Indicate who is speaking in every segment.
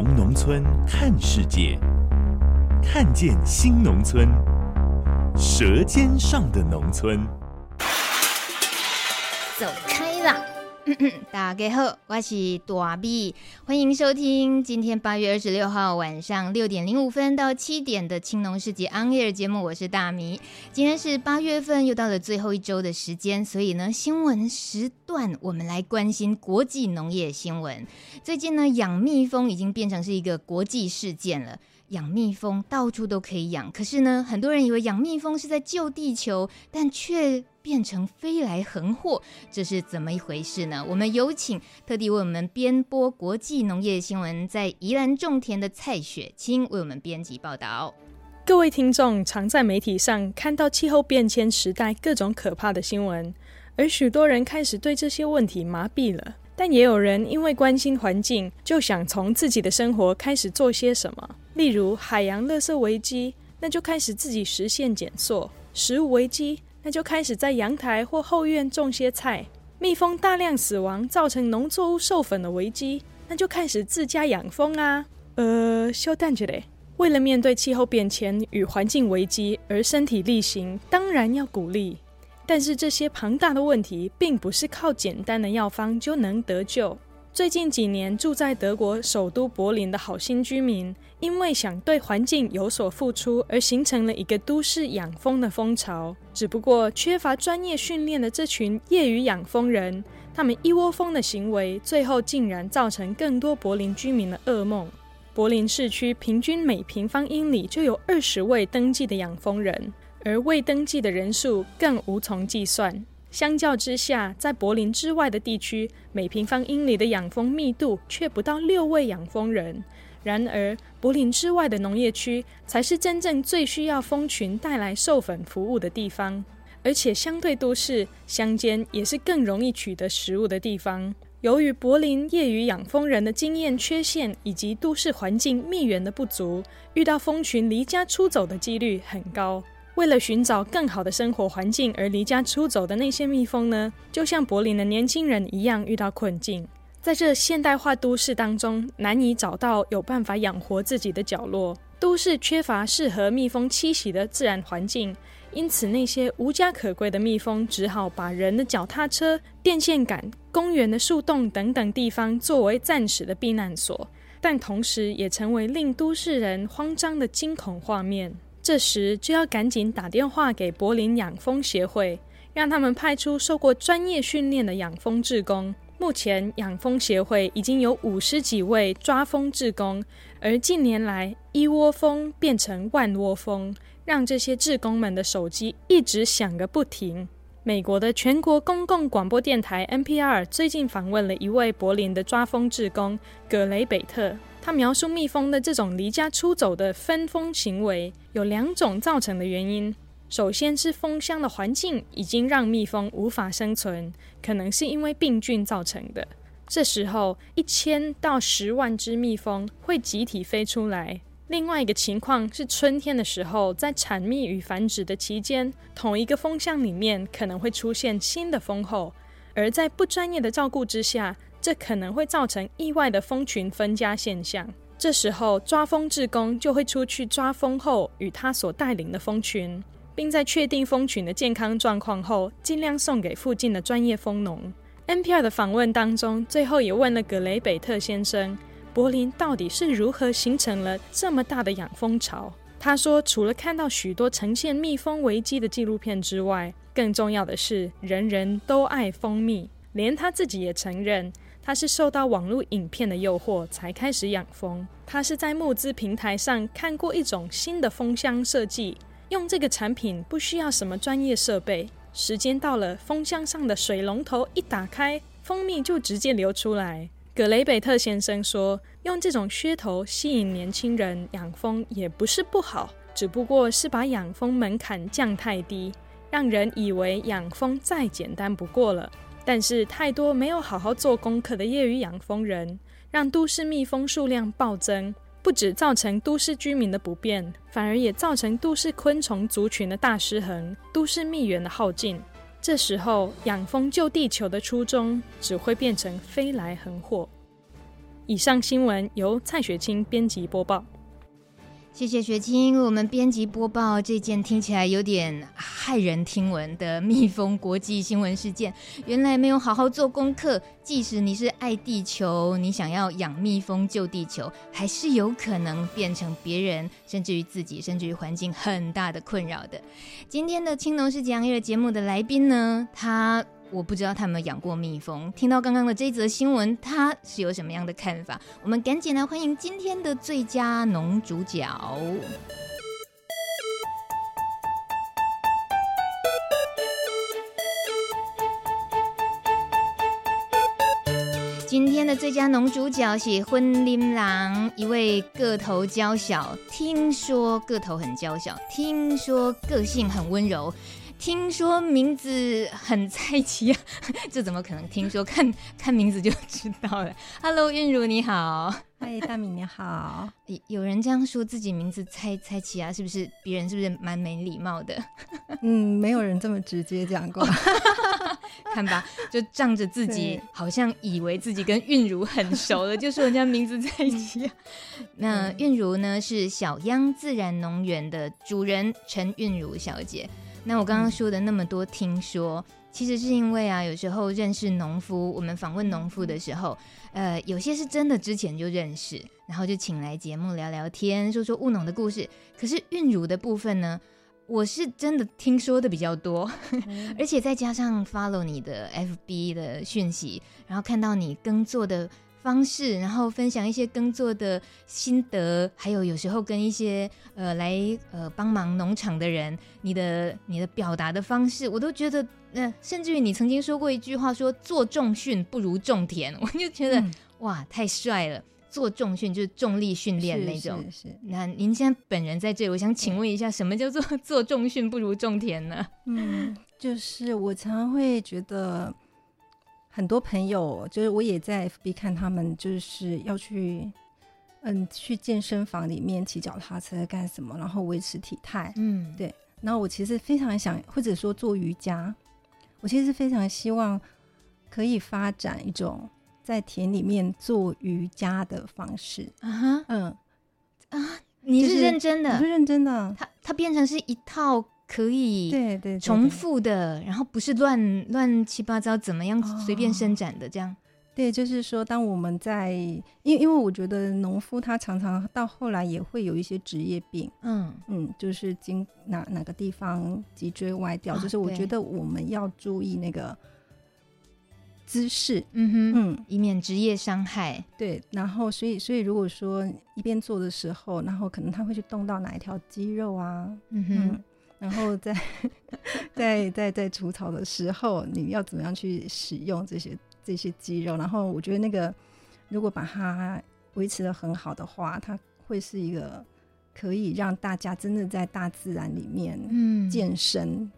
Speaker 1: 从农村看世界，看见新农村，舌尖上的农村。
Speaker 2: 走开！大家好，我是大米，欢迎收听今天八月二十六号晚上六点零五分到七点的青农市集 On Air 节目，我是大米。今天是八月份，又到了最后一周的时间，所以呢，新闻时段我们来关心国际农业新闻。最近呢，养蜜蜂已经变成是一个国际事件了。养蜜蜂到处都可以养，可是呢，很多人以为养蜜蜂是在救地球，但却变成飞来横祸，这是怎么一回事呢？我们有请特地为我们编播国际农业新闻，在宜兰种田的蔡雪清为我们编辑报道。
Speaker 3: 各位听众常在媒体上看到气候变迁时代各种可怕的新闻，而许多人开始对这些问题麻痹了。但也有人因为关心环境，就想从自己的生活开始做些什么。例如海洋垃圾危机，那就开始自己实现减塑；食物危机，那就开始在阳台或后院种些菜；蜜蜂大量死亡造成农作物授粉的危机，那就开始自家养蜂啊。呃，小蛋姐嘞，为了面对气候变迁与环境危机而身体力行，当然要鼓励。但是这些庞大的问题，并不是靠简单的药方就能得救。最近几年，住在德国首都柏林的好心居民，因为想对环境有所付出，而形成了一个都市养蜂的风潮。只不过，缺乏专业训练的这群业余养蜂人，他们一窝蜂的行为，最后竟然造成更多柏林居民的噩梦。柏林市区平均每平方英里就有二十位登记的养蜂人。而未登记的人数更无从计算。相较之下，在柏林之外的地区，每平方英里的养蜂密度却不到六位养蜂人。然而，柏林之外的农业区才是真正最需要蜂群带来授粉服务的地方，而且相对都市，乡间也是更容易取得食物的地方。由于柏林业余养蜂人的经验缺陷以及都市环境蜜源的不足，遇到蜂群离家出走的几率很高。为了寻找更好的生活环境而离家出走的那些蜜蜂呢，就像柏林的年轻人一样遇到困境，在这现代化都市当中，难以找到有办法养活自己的角落。都市缺乏适合蜜蜂栖息的自然环境，因此那些无家可归的蜜蜂只好把人的脚踏车、电线杆、公园的树洞等等地方作为暂时的避难所，但同时也成为令都市人慌张的惊恐画面。这时就要赶紧打电话给柏林养蜂协会，让他们派出受过专业训练的养蜂志工。目前养蜂协会已经有五十几位抓蜂志工，而近年来一窝蜂变成万窝蜂，让这些志工们的手机一直响个不停。美国的全国公共广播电台 NPR 最近访问了一位柏林的抓蜂志工葛雷北特。他描述蜜蜂的这种离家出走的分蜂行为有两种造成的原因。首先是蜂箱的环境已经让蜜蜂无法生存，可能是因为病菌造成的。这时候一千到十万只蜜蜂会集体飞出来。另外一个情况是春天的时候，在产蜜与繁殖的期间，同一个蜂箱里面可能会出现新的蜂后，而在不专业的照顾之下。这可能会造成意外的蜂群分家现象。这时候，抓蜂志工就会出去抓蜂后与他所带领的蜂群，并在确定蜂群的健康状况后，尽量送给附近的专业蜂农。NPR 的访问当中，最后也问了格雷北特先生：柏林到底是如何形成了这么大的养蜂潮？他说，除了看到许多呈现蜜蜂危机的纪录片之外，更重要的是，人人都爱蜂蜜，连他自己也承认。他是受到网络影片的诱惑才开始养蜂。他是在募资平台上看过一种新的蜂箱设计，用这个产品不需要什么专业设备，时间到了，蜂箱上的水龙头一打开，蜂蜜就直接流出来。葛雷贝特先生说：“用这种噱头吸引年轻人养蜂也不是不好，只不过是把养蜂门槛降太低，让人以为养蜂再简单不过了。但是太多没有好好做功课的业余养蜂人，让都市蜜蜂数量暴增。”不止造成都市居民的不便，反而也造成都市昆虫族群的大失衡，都市蜜源的耗尽。这时候，养蜂救地球的初衷只会变成飞来横祸。以上新闻由蔡雪清编辑播报。
Speaker 2: 谢谢雪清，我们编辑播报这件听起来有点骇人听闻的蜜蜂国际新闻事件。原来没有好好做功课，即使你是爱地球，你想要养蜜蜂救地球，还是有可能变成别人，甚至于自己，甚至于环境很大的困扰的。今天的青农世纪 on air 节目的来宾呢，他。我不知道他有没有养过蜜蜂。听到刚刚的这则新闻，他是有什么样的看法？我们赶紧来欢迎今天的最佳农主角。今天的最佳农主角是婚林郎，一位个头娇小，听说个头很娇小，听说个性很温柔。听说名字很菜奇啊，这怎么可能？听说看看名字就知道了。Hello，韵如你好，
Speaker 4: 嗨，大米你好。
Speaker 2: 有人这样说自己名字菜菜奇啊，是不是？别人是不是蛮没礼貌的？
Speaker 4: 嗯，没有人这么直接讲过。
Speaker 2: 看吧，就仗着自己好像以为自己跟韵如很熟了，就说人家名字菜奇啊。那韵如呢，是小央自然农园的主人陈韵如小姐。那我刚刚说的那么多，听说其实是因为啊，有时候认识农夫，我们访问农夫的时候，呃，有些是真的之前就认识，然后就请来节目聊聊天，说说务农的故事。可是韵如的部分呢，我是真的听说的比较多，而且再加上 follow 你的 FB 的讯息，然后看到你耕作的。方式，然后分享一些耕作的心得，还有有时候跟一些呃来呃帮忙农场的人，你的你的表达的方式，我都觉得，那、呃、甚至于你曾经说过一句话说，说做重训不如种田，我就觉得、嗯、哇太帅了，做重训就是重力训练那种。是，是，是。那您现在本人在这里，我想请问一下，什么叫做做重训不如种田呢？
Speaker 4: 嗯，就是我常常会觉得。很多朋友就是我也在 FB 看他们，就是要去嗯去健身房里面骑脚踏车干什么，然后维持体态。嗯，对。然后我其实非常想，或者说做瑜伽，我其实非常希望可以发展一种在田里面做瑜伽的方式。啊哈，嗯
Speaker 2: 啊，你是认真的？
Speaker 4: 我是认真的。
Speaker 2: 它它变成是一套。可以对对重复的，然后不是乱乱七八糟怎么样随便伸展的这样。
Speaker 4: 对，就是说，当我们在，因为因为我觉得农夫他常常到后来也会有一些职业病，嗯。嗯，就是经哪哪个地方脊椎歪掉，哦，就是我觉得我们要注意那个姿势，嗯哼，嗯，
Speaker 2: 以免职业伤害。
Speaker 4: 对，然后所以所以如果说一边做的时候，然后可能他会去动到哪一条肌肉啊，嗯哼。嗯然后在在在在除草的时候，你要怎么样去使用这些这些肌肉？然后我觉得那个如果把它维持的很好的话，它会是一个可以让大家真的在大自然里面嗯健身。嗯、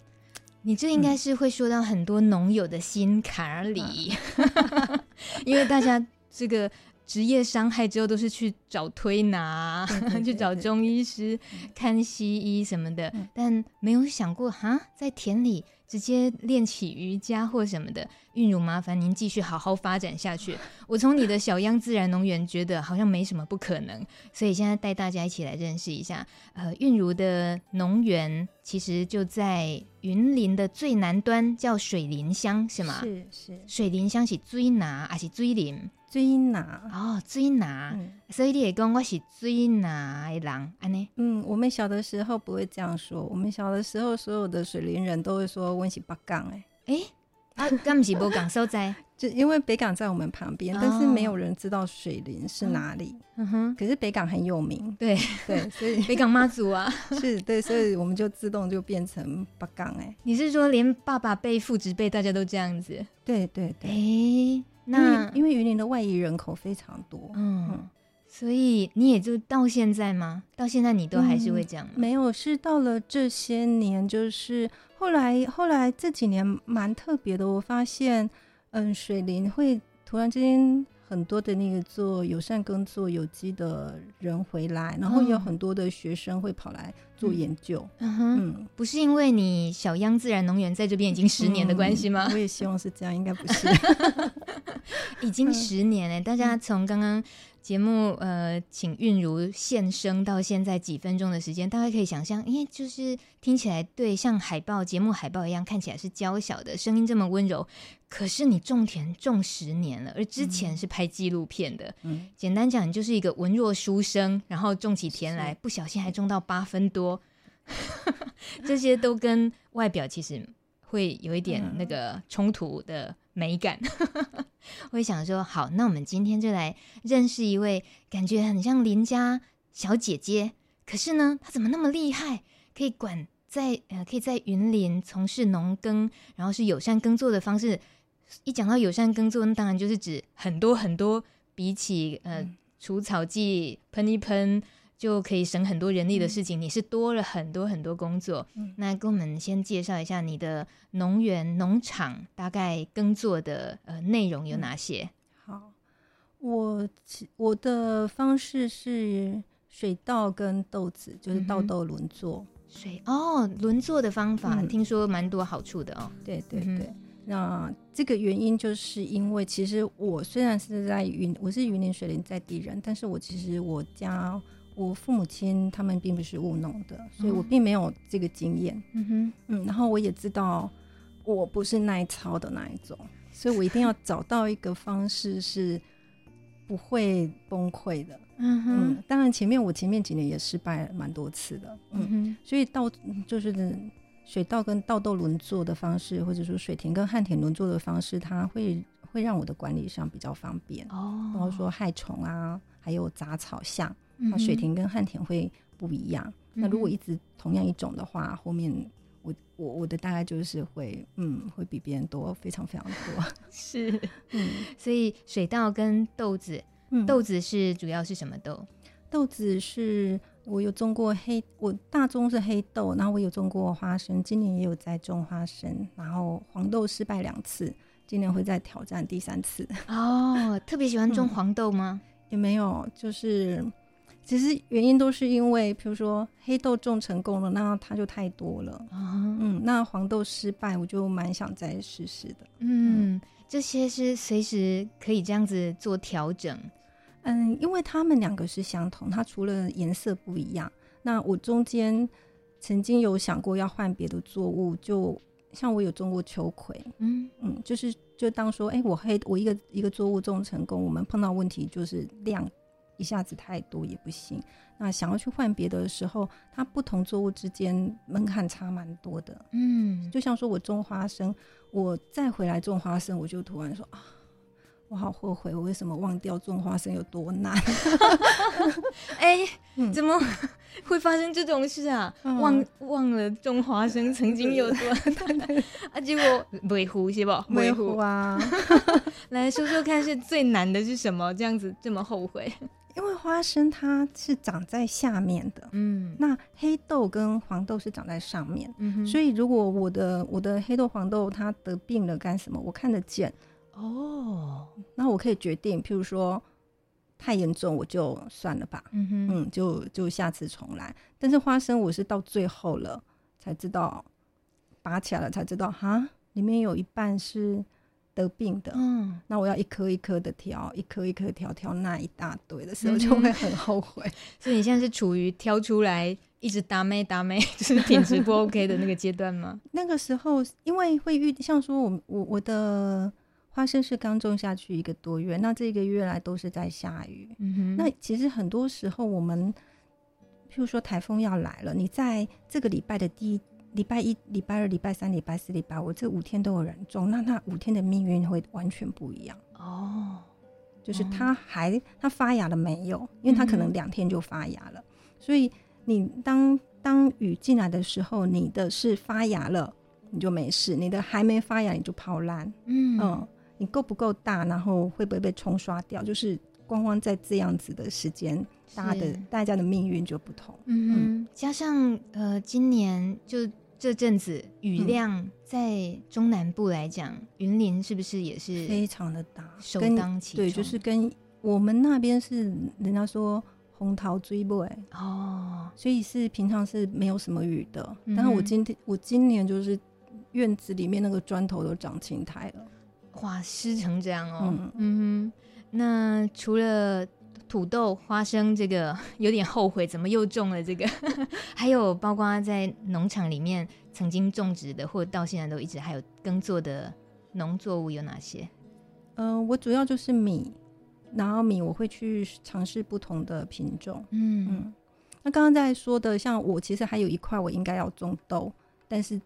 Speaker 2: 你这应该是会说到很多农友的心坎里，嗯、因为大家这个。职业伤害之后都是去找推拿，去找中医师、嗯、看西医什么的，嗯、但没有想过哈，在田里直接练起瑜伽或什么的。韵如，麻烦您继续好好发展下去。我从你的小央自然农园觉得好像没什么不可能，所以现在带大家一起来认识一下。呃，韵如的农园其实就在云林的最南端，叫水林乡，是吗？
Speaker 4: 是是。
Speaker 2: 水林乡是追拿还是追林？
Speaker 4: 水拿
Speaker 2: 哦，水拿，嗯、所以你也讲我是水拿的人，安尼。
Speaker 4: 嗯，我们小的时候不会这样说，我们小的时候所有的水林人都会说我是北港诶。
Speaker 2: 诶，啊，敢不是北港所在？
Speaker 4: 就因为北港在我们旁边，但是没有人知道水林是哪里。嗯哼，可是北港很有名，
Speaker 2: 对
Speaker 4: 对，所以
Speaker 2: 北港妈祖啊，
Speaker 4: 是对，所以我们就自动就变成北港诶。
Speaker 2: 你是说连爸爸辈、父职辈大家都这样子？
Speaker 4: 对对对。
Speaker 2: 诶。那
Speaker 4: 因为云林的外移人口非常多，
Speaker 2: 嗯，嗯，所以你也就到现在吗？到现在你都还是会这样吗？
Speaker 4: 嗯、没有，是到了这些年，就是后来后来这几年蛮特别的，我发现，嗯，水林会突然之间。很多的那个做友善耕作有机的人回来，然后有很多的学生会跑来做研究。
Speaker 2: 嗯哼，嗯，不是因为你小央自然农园在这边已经十年的关系吗？
Speaker 4: 嗯，我也希望是这样，应该不是。
Speaker 2: 已经十年了，大家从刚刚。节目呃，请韵如现身到现在几分钟的时间，大概可以想象，因为就是听起来对，像海报节目海报一样，看起来是娇小的，声音这么温柔。可是你种田种十年了，而之前是拍纪录片的。嗯，简单讲，你就是一个文弱书生，然后种起田来，不小心还种到八分多，这些都跟外表其实会有一点那个冲突的美感。我也想说，好，那我们今天就来认识一位感觉很像邻家小姐姐，可是呢，她怎么那么厉害，可以管在呃，可以在云林从事农耕，然后是友善耕作的方式。一讲到友善耕作，那当然就是指很多很多，比起呃除草剂喷一喷。就可以省很多人力的事情，嗯、你是多了很多很多工作。嗯、那跟我们先介绍一下你的农园农场大概耕作的呃内容有哪些？
Speaker 4: 好，我我的方式是水稻跟豆子，就是稻豆轮作。
Speaker 2: 嗯、水哦，轮作的方法、嗯、听说蛮多好处的哦。
Speaker 4: 对对对，嗯、那这个原因就是因为其实我虽然是在云，我是云林水林在地人，但是我其实我家。我父母亲他们并不是务农的，所以我并没有这个经验。嗯哼，嗯，然后我也知道我不是耐操的那一种，所以我一定要找到一个方式是不会崩溃的。嗯哼，嗯，当然前面我前面几年也失败了蛮多次的。嗯哼，所以稻就是水稻跟稻豆轮作的方式，或者说水田跟旱田轮作的方式，它会会让我的管理上比较方便。哦，包括说害虫啊，还有杂草象。那水田跟旱田会不一样。嗯、那如果一直同样一种的话，后面我我我的大概就是会嗯会比别人多非常非常多。
Speaker 2: 是，嗯，所以水稻跟豆子，嗯、豆子是主要是什么豆？
Speaker 4: 豆子是我有种过黑，我大宗是黑豆，然后我有种过花生，今年也有在种花生，然后黄豆失败两次，今年会再挑战第三次。
Speaker 2: 哦，特别喜欢种黄豆吗？
Speaker 4: 嗯、也没有，就是。其实原因都是因为，比如说黑豆种成功了，那它就太多了。嗯，嗯，那黄豆失败，我就蛮想再试试的。
Speaker 2: 嗯，嗯，这些是随时可以这样子做调整。
Speaker 4: 嗯，因为它们两个是相同，它除了颜色不一样。那我中间曾经有想过要换别的作物，就像我有种过秋葵。嗯嗯，就是就当说，哎、欸，我黑我一个一个作物种成功，我们碰到问题就是量。一下子太多也不行，那想要去换别的时候，它不同作物之间门槛差蛮多的。嗯，就像说我种花生，我再回来种花生，我就突然说啊，我好后悔，我为什么忘掉种花生有多难？
Speaker 2: 哎、欸，怎么会发生这种事啊？嗯、忘忘了种花生曾经有多难 啊？结果维护是吧？
Speaker 4: 维护啊！
Speaker 2: 来说说看，是最难的是什么？这样子这么后悔？
Speaker 4: 因为花生它是长在下面的，嗯，那黑豆跟黄豆是长在上面，嗯哼，所以如果我的我的黑豆黄豆它得病了干什么，我看得见。哦，那我可以决定，譬如说太严重我就算了吧，嗯哼，嗯，就就下次重来。但是花生我是到最后了才知道，拔起来了才知道，哈，里面有一半是。得病的，嗯，那我要一颗一颗的挑，一颗一颗挑挑那一大堆的时候，就会很后悔。嗯、
Speaker 2: 所以你现在是处于挑出来一直打咩打咩，就是品质不 OK 的那个阶段吗？
Speaker 4: 那个时候，因为会遇，像说我我我的花生是刚种下去一个多月，那这个月来都是在下雨。嗯哼，那其实很多时候我们，譬如说台风要来了，你在这个礼拜的第一。礼拜一、礼拜二、礼拜三、礼拜四、礼拜五，这五天都有人种，那他五天的命运会完全不一样哦。就是他还他发芽了没有？因为他可能两天就发芽了，嗯、所以你当当雨进来的时候，你的是发芽了，你就没事；你的还没发芽，你就泡烂。嗯嗯，你够不够大，然后会不会被冲刷掉，就是光光在这样子的时间，大家的大家的命运就不同。
Speaker 2: 嗯嗯，加上呃，今年就这阵子雨量在中南部来讲，云、嗯、林是不是也是
Speaker 4: 非常的大，
Speaker 2: 首当其冲？
Speaker 4: 对，就是跟我们那边是人家说。红桃追不哎
Speaker 2: 哦，
Speaker 4: 所以是平常是没有什么雨的。嗯、但是我今天我今年就是院子里面那个砖头都长青苔了，
Speaker 2: 哇，湿成这样哦。嗯嗯，那除了土豆、花生这个有点后悔，怎么又种了这个？还有包括在农场里面曾经种植的，或到现在都一直还有耕作的农作物有哪些？
Speaker 4: 嗯、呃，我主要就是米。然后米我会去尝试不同的品种，
Speaker 2: 嗯嗯。
Speaker 4: 那刚刚在说的，像我其实还有一块我应该要种豆，但是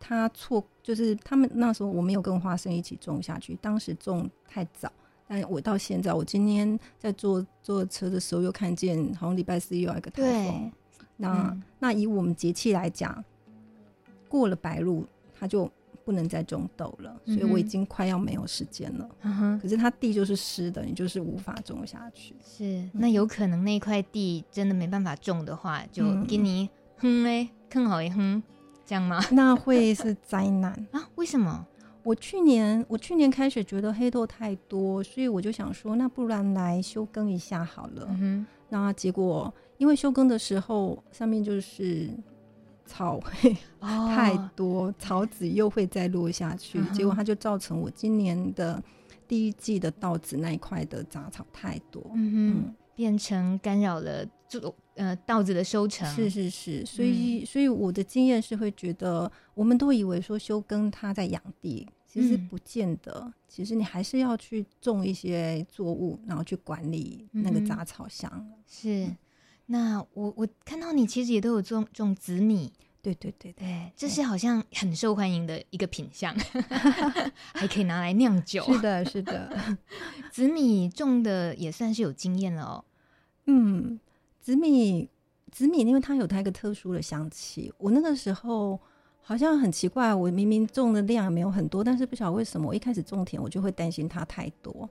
Speaker 4: 他错，就是他们那时候我没有跟花生一起种下去，当时种太早。但我到现在，我今天在坐坐车的时候又看见，好像礼拜四又有一个台风。那、嗯、那以我们节气来讲，过了白露，它就。不能再种豆了，所以我已经快要没有时间了。
Speaker 2: 嗯。
Speaker 4: 可是它地就是湿的，你就是无法种下去。
Speaker 2: 是，那有可能那块地真的没办法种的话，就给你哼嘞，更好一哼，这样吗？
Speaker 4: 那会是灾难
Speaker 2: 啊？为什么？
Speaker 4: 我去年我去年开始觉得黑豆太多，所以我就想说，那不然来休耕一下好了。
Speaker 2: 嗯。
Speaker 4: 那结果因为休耕的时候上面就是。草会 太多，草籽又会再落下去，结果它就造成我今年的第一季的稻子那一块的杂草太多，
Speaker 2: 嗯嗯，变成干扰了这呃稻子的收成。
Speaker 4: 是是是，所以所以我的经验是会觉得，我们都以为说休耕它在养地，其实不见得，其实你还是要去种一些作物，然后去管理那个杂草箱。
Speaker 2: 是。那我我看到你其实也都有种种紫米，
Speaker 4: 对对对对，
Speaker 2: 这是好像很受欢迎的一个品相，还可以拿来酿酒。
Speaker 4: 是的，是的，
Speaker 2: 紫米种的也算是有经验了哦。
Speaker 4: 嗯，紫米紫米，因为它有它一个特殊的香气。我那个时候好像很奇怪，我明明种的量没有很多，但是不晓得为什么，我一开始种田我就会担心它太多，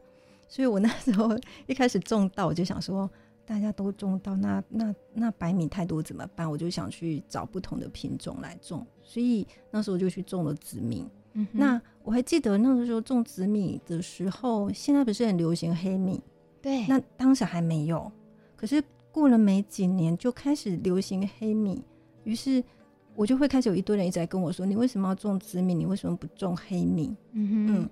Speaker 4: 所以我那时候一开始种稻我就想说。大家都种到，那那那白米太多怎么办？我就想去找不同的品种来种，所以那时候就去种了紫米。
Speaker 2: 嗯，
Speaker 4: 那我还记得那个时候种紫米的时候，现在不是很流行黑米？
Speaker 2: 对，
Speaker 4: 那当时还没有，可是过了没几年就开始流行黑米，于是我就会开始有一堆人一直在跟我说：“你为什么要种紫米？你为什么不种黑米？”
Speaker 2: 嗯哼，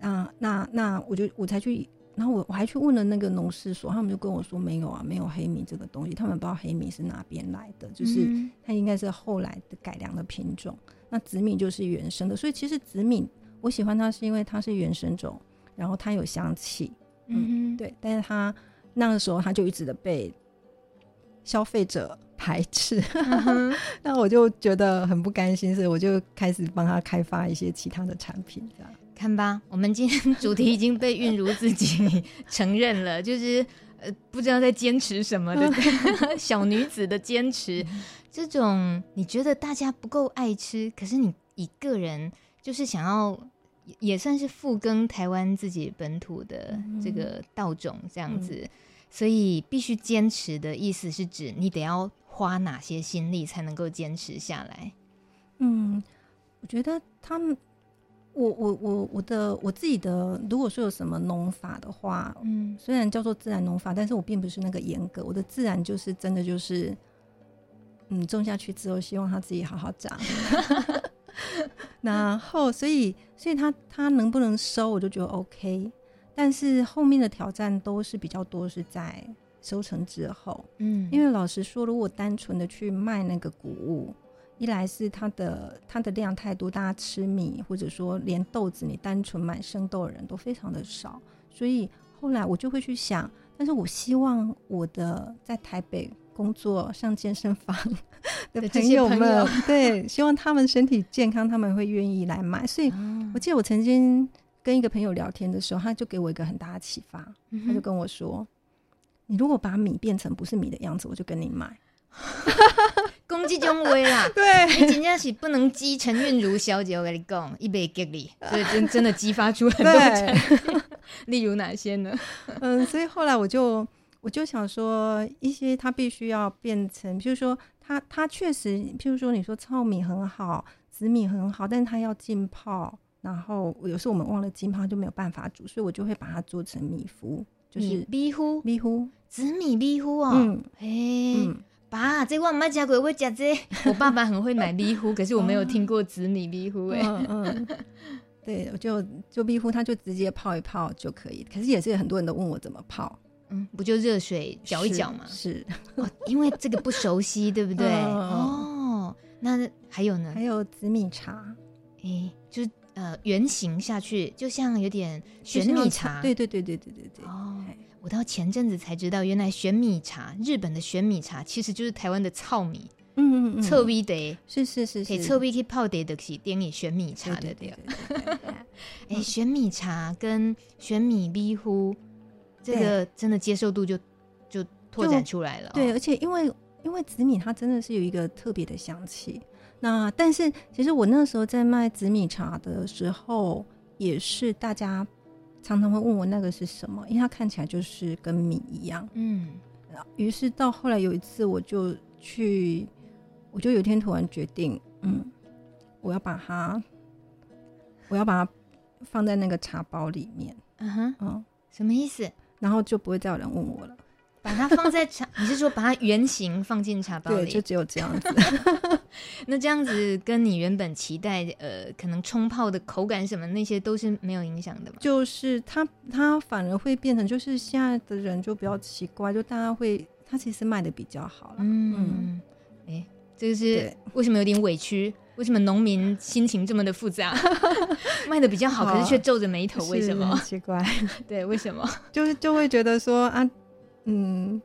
Speaker 4: 嗯，啊，那那我就我才去。然后我我还去问了那个农事所，他们就跟我说没有啊，没有黑米这个东西，他们不知道黑米是哪边来的，就是它应该是后来的改良的品种。那紫米就是原生的，所以其实紫米我喜欢它是因为它是原生种，然后它有香气，嗯，对。但是它那个时候它就一直的被消费者排斥，那我就觉得很不甘心，所以我就开始帮他开发一些其他的产品，这样。
Speaker 2: 看吧，我们今天主题已经被韵如自己承认了，就是呃不知道在坚持什么的 小女子的坚持。这种你觉得大家不够爱吃，可是你一个人就是想要也算是复耕台湾自己本土的这个稻种这样子，所以必须坚持的意思是指你得要花哪些心力才能够坚持下来？
Speaker 4: 嗯，我觉得他们。我我我我的我自己的，如果说有什么农法的话，嗯，虽然叫做自然农法，但是我并不是那个严格。我的自然就是真的就是，嗯，种下去之后，希望它自己好好长。然后，所以，所以他他能不能收，我就觉得 OK。但是后面的挑战都是比较多，是在收成之后，嗯，因为老实说，如果单纯的去卖那个谷物。一来是它的它的量太多，大家吃米或者说连豆子，你单纯买生豆的人都非常的少，所以后来我就会去想，但是我希望我的在台北工作上健身房的朋友们，友 对，希望他们身体健康，他们会愿意来买。所以我记得我曾经跟一个朋友聊天的时候，他就给我一个很大的启发，他就跟我说：“你如果把米变成不是米的样子，我就跟你买。”
Speaker 2: 攻击中威啦。
Speaker 4: 对，
Speaker 2: 你真的是不能激陈韵如小姐，我跟你讲，一杯给你，所以真真的激发出很多产品。例如哪些呢？
Speaker 4: 嗯，所以后来我就我就想说，一些它必须要变成，譬如说它它确实，譬如说你说糙米很好，紫米很好，但是它要浸泡，然后有时候我们忘了浸泡就没有办法煮，所以我就会把它做成米糊，就是
Speaker 2: 米糊
Speaker 4: 米糊，
Speaker 2: 紫米米糊哦。
Speaker 4: 嗯，
Speaker 2: 嘿，嗯、爸，这我没吃过，我吃这。我爸爸很会买米糊，可是我没有听过紫米米糊。哎，嗯。嗯
Speaker 4: 对，我就就米糊，它就直接泡一泡就可以。可是也是很多人都问我怎么泡，
Speaker 2: 嗯，不就热水搅一搅吗？
Speaker 4: 是，是
Speaker 2: 哦，因为这个不熟悉，对不对？哦，那还有呢？
Speaker 4: 还有紫米茶，
Speaker 2: 哎，就是呃圆形下去，就像有点玄米茶。
Speaker 4: 对对对对对对对。
Speaker 2: 哦，我到前阵子才知道，原来玄米茶，日本的玄米茶其实就是台湾的糙米。
Speaker 4: 嗯嗯嗯，
Speaker 2: 臭米的，
Speaker 4: 是是是，
Speaker 2: 可以臭米去泡的的是点你玄米茶的对。哎，玄米茶跟玄米米糊，这个真的接受度就就拓展出来了。
Speaker 4: 对，而且因为因为紫米它真的是有一个特别的香气。那但是其实我那时候在卖紫米茶的时候，也是大家常常会问我那个是什么，因为它看起来就是跟米一样。嗯，于是到后来有一次我就去。我就有一天突然决定，嗯，我要把它，我要把它放在那个茶包里面。
Speaker 2: 嗯哼，嗯，什么意思？
Speaker 4: 然后就不会再有人问我了。
Speaker 2: 把它放在茶，你是说把它圆形放进茶包里？
Speaker 4: 对，就只有这样子。
Speaker 2: 那这样子跟你原本期待，呃，可能冲泡的口感什么那些都是没有影响的吗？
Speaker 4: 就是它，它反而会变成，就是现在的人就比较奇怪，就大家会，它其实卖的比较好了。嗯，
Speaker 2: 嗯，欸这个是为什么有点委屈？为什么农民心情这么的复杂？卖的比较好，可是却皱着眉头，为什么？
Speaker 4: 奇怪，
Speaker 2: 对，为什么？
Speaker 4: 就是就会觉得说啊，嗯，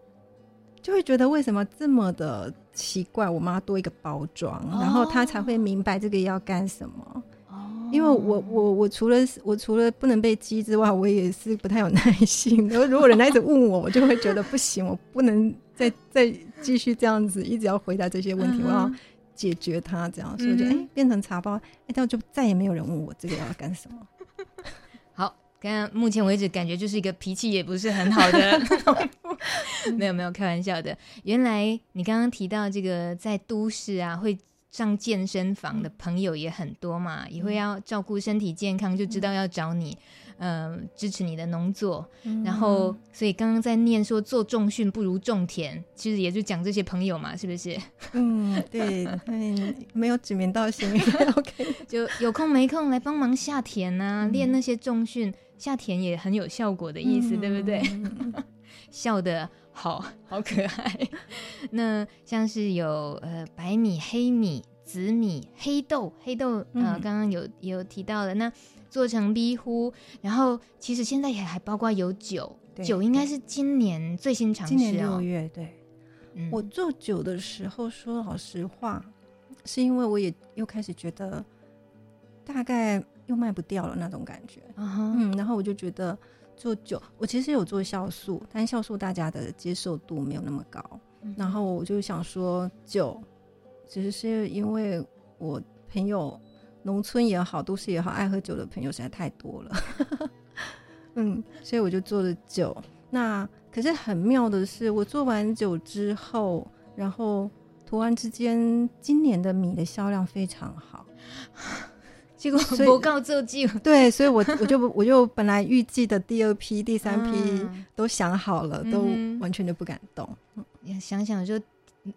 Speaker 4: 就会觉得为什么这么的奇怪？我妈多一个包装，哦、然后她才会明白这个要干什么。哦，因为我我我除了我除了不能被激之外，我也是不太有耐心。然后如果人家一直问我，我就会觉得不行，我不能。再再继续这样子，一直要回答这些问题，嗯、我要解决它，这样，所以我就哎、欸、变成茶包，哎、欸，这样就再也没有人问我这个要干什么。
Speaker 2: 好，刚刚目前为止感觉就是一个脾气也不是很好的，没有没有开玩笑的。原来你刚刚提到这个在都市啊，会上健身房的朋友也很多嘛，也会要照顾身体健康，就知道要找你。嗯、呃，支持你的农作，嗯、然后所以刚刚在念说做重训不如种田，其实也就讲这些朋友嘛，是不是？
Speaker 4: 嗯，对，没有指名道姓，OK，
Speaker 2: 就有空没空来帮忙下田啊，练、嗯、那些重训，下田也很有效果的意思，嗯、对不对？笑的好 好可爱。那像是有呃白米、黑米、紫米、黑豆、黑豆啊，呃嗯、刚刚有有提到了那。做成米糊，然后其实现在也还包括有酒，酒应该是今年最新尝试哦。
Speaker 4: 今年六月，对，嗯、我做酒的时候，说老实话，是因为我也又开始觉得大概又卖不掉了那种感觉，uh huh、嗯，然后我就觉得做酒，我其实有做酵素，但酵素大家的接受度没有那么高，嗯、然后我就想说酒，其实是因为我朋友。农村也好，都市也好，爱喝酒的朋友实在太多了。嗯，所以我就做了酒。那可是很妙的是，我做完酒之后，然后突然之间，今年的米的销量非常好。
Speaker 2: 结果不告这句，
Speaker 4: 对，所以我 我就我就本来预计的第二批、第三批都想好了，嗯、都完全就不敢动。
Speaker 2: 嗯、想想就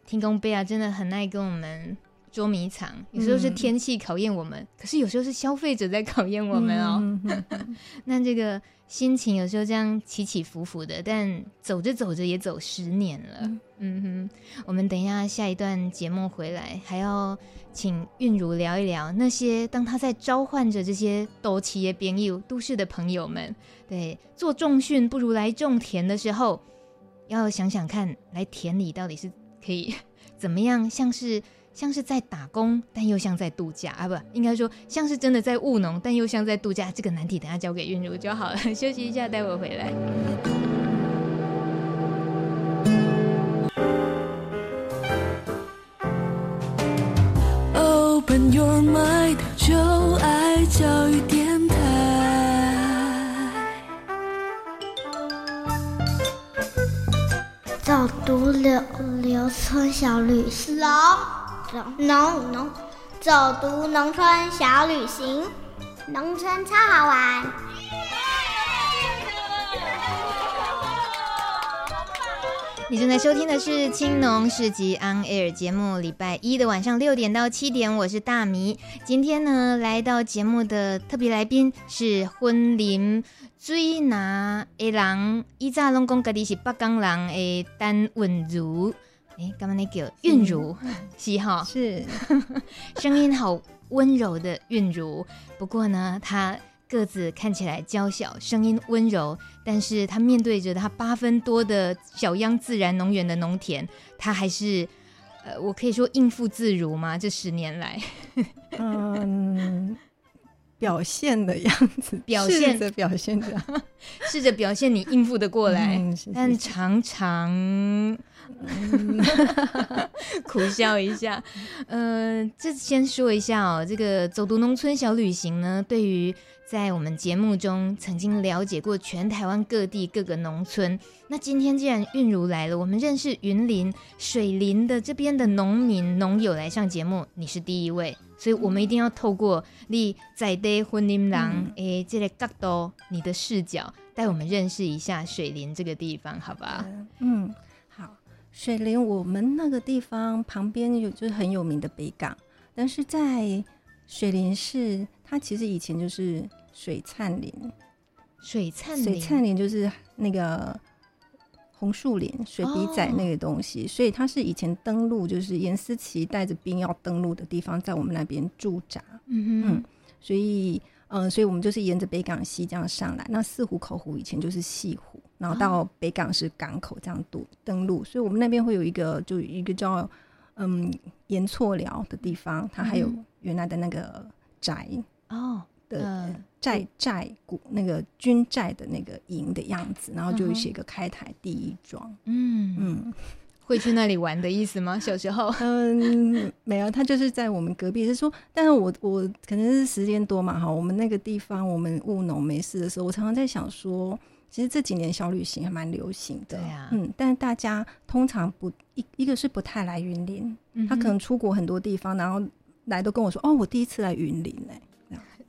Speaker 2: 天公杯啊，真的很爱跟我们。捉迷藏，有时候是天气考验我们，嗯、可是有时候是消费者在考验我们哦。那这个心情有时候这样起起伏伏的，但走着走着也走十年了。嗯，嗯哼，我们等一下下一段节目回来，还要请韵如聊一聊那些当他在召唤着这些都企业编友、都市的朋友们，对，做重训不如来种田的时候，要想想看，来田里到底是可以 怎么样，像是。像是在打工，但又像在度假啊！不应该说像是真的在务农，但又像在度假。这个难题等下交给韵如就好了。休息一下，待会回来。
Speaker 5: Open your
Speaker 6: mind，就爱教育电台。
Speaker 5: 早读，刘刘村小吕，史龙。农农，走读农村小旅行，农村超好玩。
Speaker 2: 你正在收听的是《青农市集 On Air》节目，礼拜一的晚上六点到七点，我是大米。今天呢，来到节目的特别来宾是婚林追拿的人，以前拢讲家己是北港人的陈韵如，哎，刚刚那个韵如？是哈，
Speaker 4: 是
Speaker 2: 声音好温柔的韵如。不过呢，她。个子看起来娇小，声音温柔，但是她面对着她八分多的小央自然农园的农田，她还是，呃，我可以说应付自如吗？这十年来，
Speaker 4: 嗯，表现的样子，
Speaker 2: 表现
Speaker 4: 的表现的，
Speaker 2: 试着表现你应付的过来，嗯、是是是但常常、嗯、苦笑一下。呃，这先说一下哦，这个走读农村小旅行呢，对于。在我们节目中曾经了解过全台湾各地各个农村，那今天既然韵如来了，我们认识云林水林的这边的农民农友来上节目，你是第一位，所以我们一定要透过你在地婚林郎诶这个角度，你的视角带我们认识一下水林这个地方，好吧？
Speaker 4: 嗯，好，水林我们那个地方旁边有就是很有名的北港，但是在水林市，它其实以前就是。水灿林，
Speaker 2: 水灿林，
Speaker 4: 水灿林就是那个红树林、水笔仔那个东西，哦、所以它是以前登陆，就是严思琪带着兵要登陆的地方，在我们那边驻扎。嗯哼嗯，所以嗯、呃，所以我们就是沿着北港西这样上来。那四湖口湖以前就是西湖，然后到北港是港口这样渡登陆，所以我们那边会有一个，就一个叫嗯盐厝寮的地方，它还有原来的那个宅、嗯、哦。的寨寨古那个军寨的那个营的样子，然后就写个开台第一庄。嗯嗯，
Speaker 2: 会去那里玩的意思吗？小时候？
Speaker 4: 嗯，没有，他就是在我们隔壁。是说，但是我我可能是时间多嘛哈，我们那个地方我们务农没事的时候，我常常在想说，其实这几年小旅行还蛮流行的。对啊，嗯，但是大家通常不一一个是不太来云林，他可能出国很多地方，然后来都跟我说，哦，我第一次来云林哎、欸。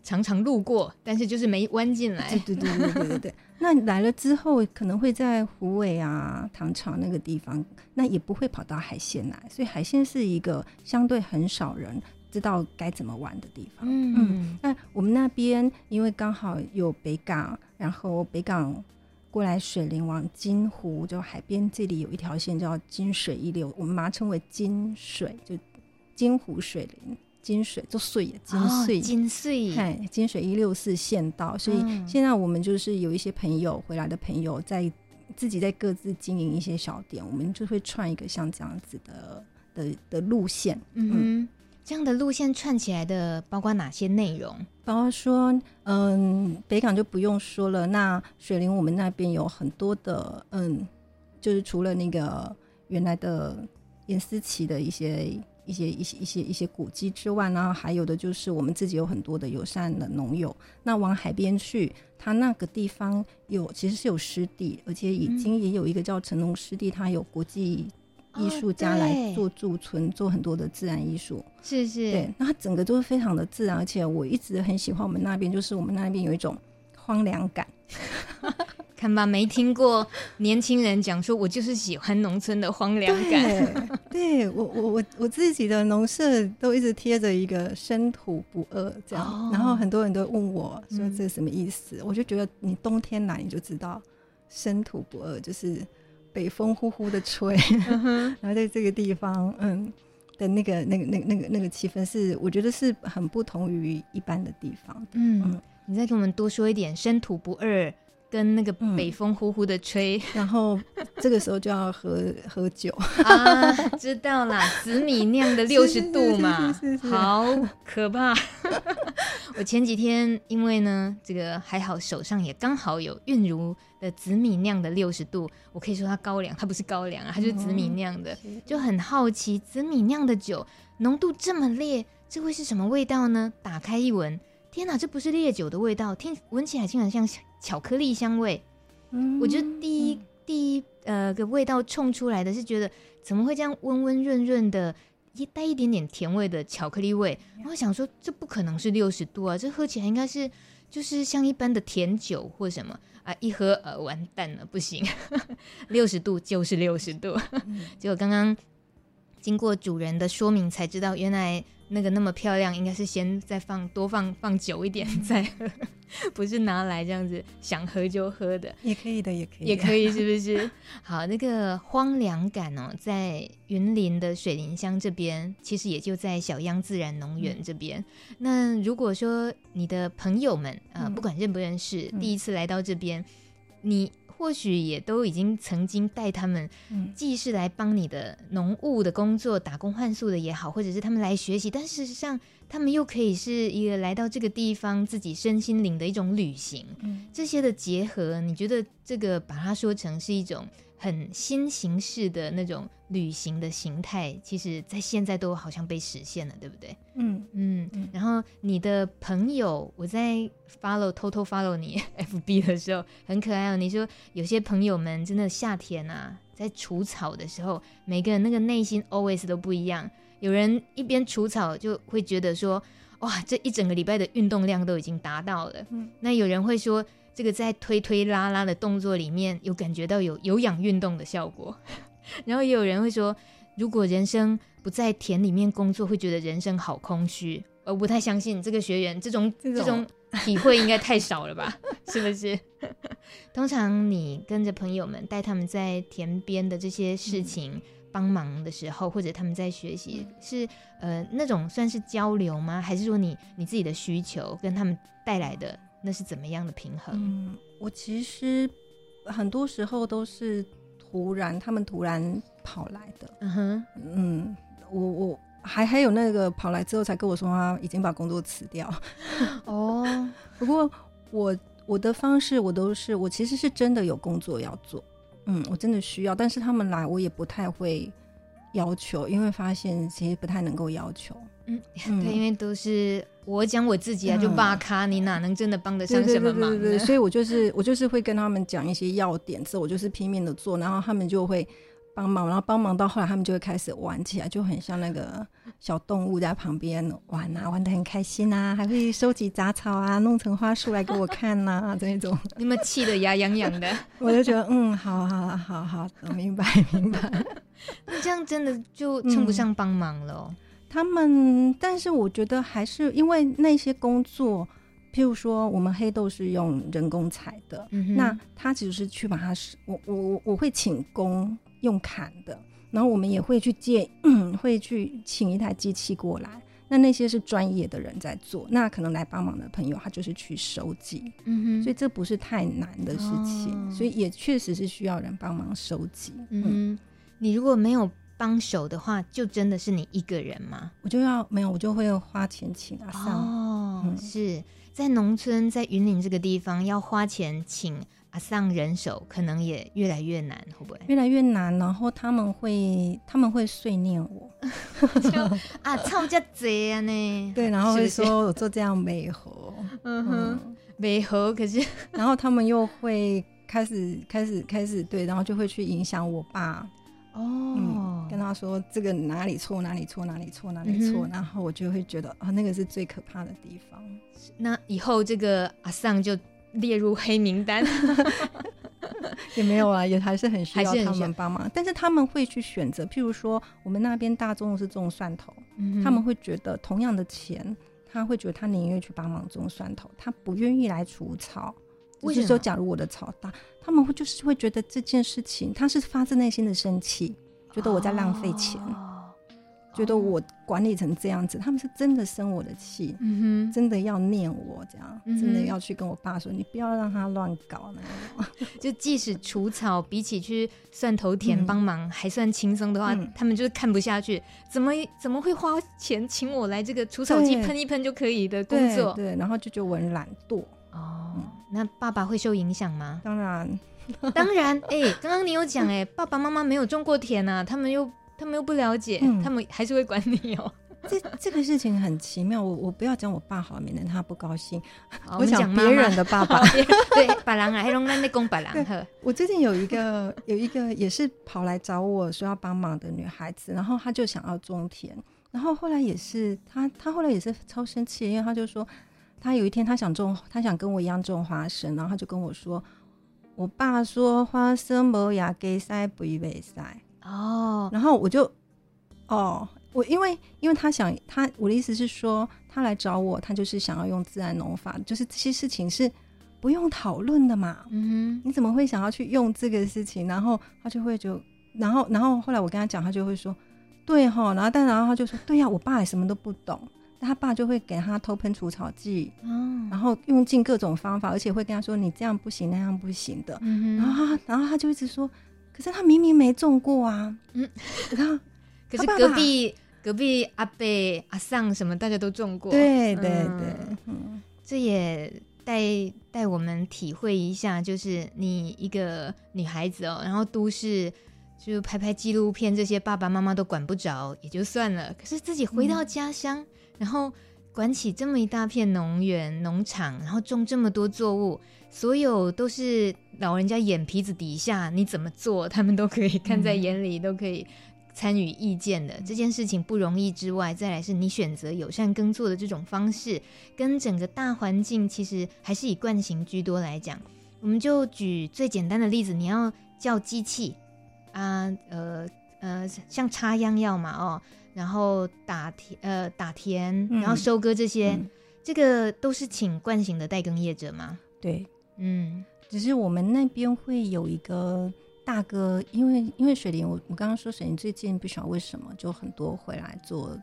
Speaker 2: 常常路过，但是就是没弯进来。
Speaker 4: 对对对对对对对。那来了之后，可能会在虎尾啊、糖厂那个地方，那也不会跑到海鲜来，所以海鲜是一个相对很少人知道该怎么玩的地方。嗯嗯。那我们那边因为刚好有北港，然后北港过来水林往金湖，就海边这里有一条线叫金水一流，我们把它称为金水，就金湖水林。金水就碎也金水，
Speaker 2: 金水，
Speaker 4: 嗨，金水一六四县道，所以现在我们就是有一些朋友回来的朋友，在自己在各自经营一些小店，我们就会串一个像这样子的的的路线。嗯，
Speaker 2: 嗯，这样的路线串起来的包括哪些内容？
Speaker 4: 包括说，嗯，北港就不用说了，那水林我们那边有很多的，嗯，就是除了那个原来的颜思齐的一些。一些一些一些一些古迹之外呢，还有的就是我们自己有很多的友善的农友。那往海边去，它那个地方有其实是有湿地，而且已经也有一个叫成龙湿地，它有国际艺术家来做驻村，哦、做很多的自然艺术。
Speaker 2: 是是，
Speaker 4: 对，那它整个都是非常的自然，而且我一直很喜欢我们那边，就是我们那边有一种荒凉感。
Speaker 2: 看吧，没听过年轻人讲说，我就是喜欢农村的荒凉感。
Speaker 4: 对，对我，我，我，我自己的农舍都一直贴着一个“生土不饿”这样，哦、然后很多人都问我说这是什么意思，嗯、我就觉得你冬天来你就知道“生土不饿”就是北风呼呼的吹，嗯、然后在这个地方，嗯的那个、那个、那个、那个、那个气氛是，我觉得是很不同于一般的地方的。
Speaker 2: 嗯，嗯你再给我们多说一点“生土不饿”。跟那个北风呼呼的吹，嗯、
Speaker 4: 然后这个时候就要喝喝酒。
Speaker 2: 啊，知道啦，紫米酿的 六十度嘛，好可怕。我前几天因为呢，这个还好手上也刚好有韵如的紫米酿的六十度，我可以说它高粱，它不是高粱啊，它就是紫米酿的，嗯、就很好奇紫米酿的酒浓度这么烈，这会是什么味道呢？打开一闻，天哪，这不是烈酒的味道，听闻起来竟然像。巧克力香味，嗯、我觉得第一、嗯、第一呃个味道冲出来的是觉得怎么会这样温温润润的，一带一点点甜味的巧克力味。然后想说这不可能是六十度啊，这喝起来应该是就是像一般的甜酒或什么。啊，一喝呃完蛋了，不行，六十度就是六十度。结果刚刚经过主人的说明才知道，原来。那个那么漂亮，应该是先再放多放放久一点 再喝，不是拿来这样子想喝就喝的。
Speaker 4: 也可以的，也可以，
Speaker 2: 也可以，是不是？好，那个荒凉感哦，在云林的水林乡这边，其实也就在小央自然农园这边。嗯、那如果说你的朋友们啊、呃，不管认不认识，嗯、第一次来到这边，你。或许也都已经曾经带他们，既是来帮你的农务的工作打工换宿的也好，或者是他们来学习，但事实上他们又可以是一个来到这个地方自己身心灵的一种旅行。嗯，这些的结合，你觉得这个把它说成是一种？很新形式的那种旅行的形态，其实在现在都好像被实现了，对不对？嗯嗯。然后你的朋友，我在 follow 偷偷 follow 你 FB 的时候，很可爱哦。你说有些朋友们真的夏天啊，在除草的时候，每个人那个内心 always 都不一样。有人一边除草就会觉得说，哇，这一整个礼拜的运动量都已经达到了。嗯。那有人会说。这个在推推拉拉的动作里面有感觉到有有氧运动的效果，然后也有人会说，如果人生不在田里面工作，会觉得人生好空虚。我不太相信这个学员这种这种，这种体会应该太少了吧？是不是？通常你跟着朋友们带他们在田边的这些事情帮忙的时候，或者他们在学习，是呃那种算是交流吗？还是说你你自己的需求跟他们带来的？那是怎么样的平衡？
Speaker 4: 嗯，我其实很多时候都是突然，他们突然跑来的。嗯哼，嗯，我我还还有那个跑来之后才跟我说他已经把工作辞掉。哦，不过我我的方式我都是我其实是真的有工作要做，嗯，我真的需要，但是他们来我也不太会要求，因为发现其实不太能够要求。
Speaker 2: 嗯，对，因为都是。我讲我自己啊，就巴咖，你哪能真的帮得上什么忙？
Speaker 4: 对对对，所以我就是我就是会跟他们讲一些要点，之后我就是拼命的做，然后他们就会帮忙，然后帮忙到后来，他们就会开始玩起来，就很像那个小动物在旁边玩啊，玩的很开心啊，还会收集杂草啊，弄成花束来给我看呐、啊，这种。
Speaker 2: 你们气得牙痒痒的，
Speaker 4: 我就觉得嗯，好好好好，我明白明白。
Speaker 2: 那这样真的就称不上帮忙了。嗯
Speaker 4: 他们，但是我觉得还是因为那些工作，譬如说我们黑豆是用人工采的，嗯、那他只是去把它，我我我我会请工用砍的，然后我们也会去借，嗯、会去请一台机器过来。那那些是专业的人在做，那可能来帮忙的朋友他就是去收集，嗯哼，所以这不是太难的事情，哦、所以也确实是需要人帮忙收集。嗯，
Speaker 2: 嗯，你如果没有。帮手的话，就真的是你一个人吗？
Speaker 4: 我就要没有，我就会花钱请阿桑。
Speaker 2: 哦，嗯、是在农村，在云林这个地方，要花钱请阿桑人手，可能也越来越难，会不会？
Speaker 4: 越来越难，然后他们会他们会碎念我，就
Speaker 2: 啊，操家贼啊呢？
Speaker 4: 对，然后会说我做这样美合，
Speaker 2: 嗯哼，美合、嗯，可是，
Speaker 4: 然后他们又会开始开始开始对，然后就会去影响我爸。哦、嗯，跟他说这个哪里错哪里错哪里错哪里错，嗯、然后我就会觉得啊，那个是最可怕的地方。
Speaker 2: 那以后这个阿桑就列入黑名单，
Speaker 4: 也没有啊，也还是很需要他们帮忙。但是他们会去选择，譬如说我们那边大众是种蒜头，嗯、他们会觉得同样的钱，他会觉得他宁愿去帮忙种蒜头，他不愿意来除草。为什么？说假如我的草大，他们会就是会觉得这件事情，他是发自内心的生气，觉得我在浪费钱，哦、觉得我管理成这样子，他们是真的生我的气，嗯哼，真的要念我这样，嗯、真的要去跟我爸说，你不要让他乱搞那种。
Speaker 2: 就即使除草比起去蒜头田帮忙、嗯、还算轻松的话，嗯、他们就是看不下去，怎么怎么会花钱请我来这个除草机喷一喷就可以的工作？
Speaker 4: 对，对，然后就觉得我很懒惰。
Speaker 2: 哦，那爸爸会受影响吗？
Speaker 4: 当然，
Speaker 2: 当然。哎、欸，刚刚你有讲，哎，爸爸妈妈没有种过田啊，他们又他们又不了解，嗯、他们还是会管你哦。
Speaker 4: 这这个事情很奇妙，我我不要讲我爸好，免得他不高兴。
Speaker 2: 好
Speaker 4: 我讲别人的爸爸，
Speaker 2: 对。
Speaker 4: 我最近有一个有一个也是跑来找我说要帮忙的女孩子，然后她就想要种田，然后后来也是她她后来也是超生气，因为她就说她有一天她想种，她想跟我一样种花生，然后她就跟我说，我爸说花生没牙给塞不会塞哦，然后我就哦。我因为因为他想他我的意思是说他来找我，他就是想要用自然农法，就是这些事情是不用讨论的嘛。嗯哼，你怎么会想要去用这个事情？然后他就会就然后然后后来我跟他讲，他就会说对哈，然后但然后他就说对呀，我爸也什么都不懂，他爸就会给他偷喷除草剂，嗯，然后用尽各种方法，而且会跟他说你这样不行那样不行的。嗯，然后他然后他就一直说，可是他明明没种过啊。嗯，你看。
Speaker 2: 可是隔壁隔壁阿伯阿桑什么大家都种过，
Speaker 4: 对对对，嗯，
Speaker 2: 这也带带我们体会一下，就是你一个女孩子哦，然后都市就拍拍纪录片，这些爸爸妈妈都管不着也就算了，可是自己回到家乡，嗯、然后管起这么一大片农园农场，然后种这么多作物，所有都是老人家眼皮子底下，你怎么做，他们都可以看在眼里，嗯、都可以。参与意见的这件事情不容易之外，再来是你选择友善耕作的这种方式，跟整个大环境其实还是以惯行居多来讲。我们就举最简单的例子，你要叫机器啊，呃呃，像插秧要嘛哦，然后打田呃打田，然后收割这些，这个都是请惯性的代耕业者吗？
Speaker 4: 对，嗯，只是我们那边会有一个。大哥，因为因为水林，我我刚刚说水林最近不晓得为什么就很多回来做，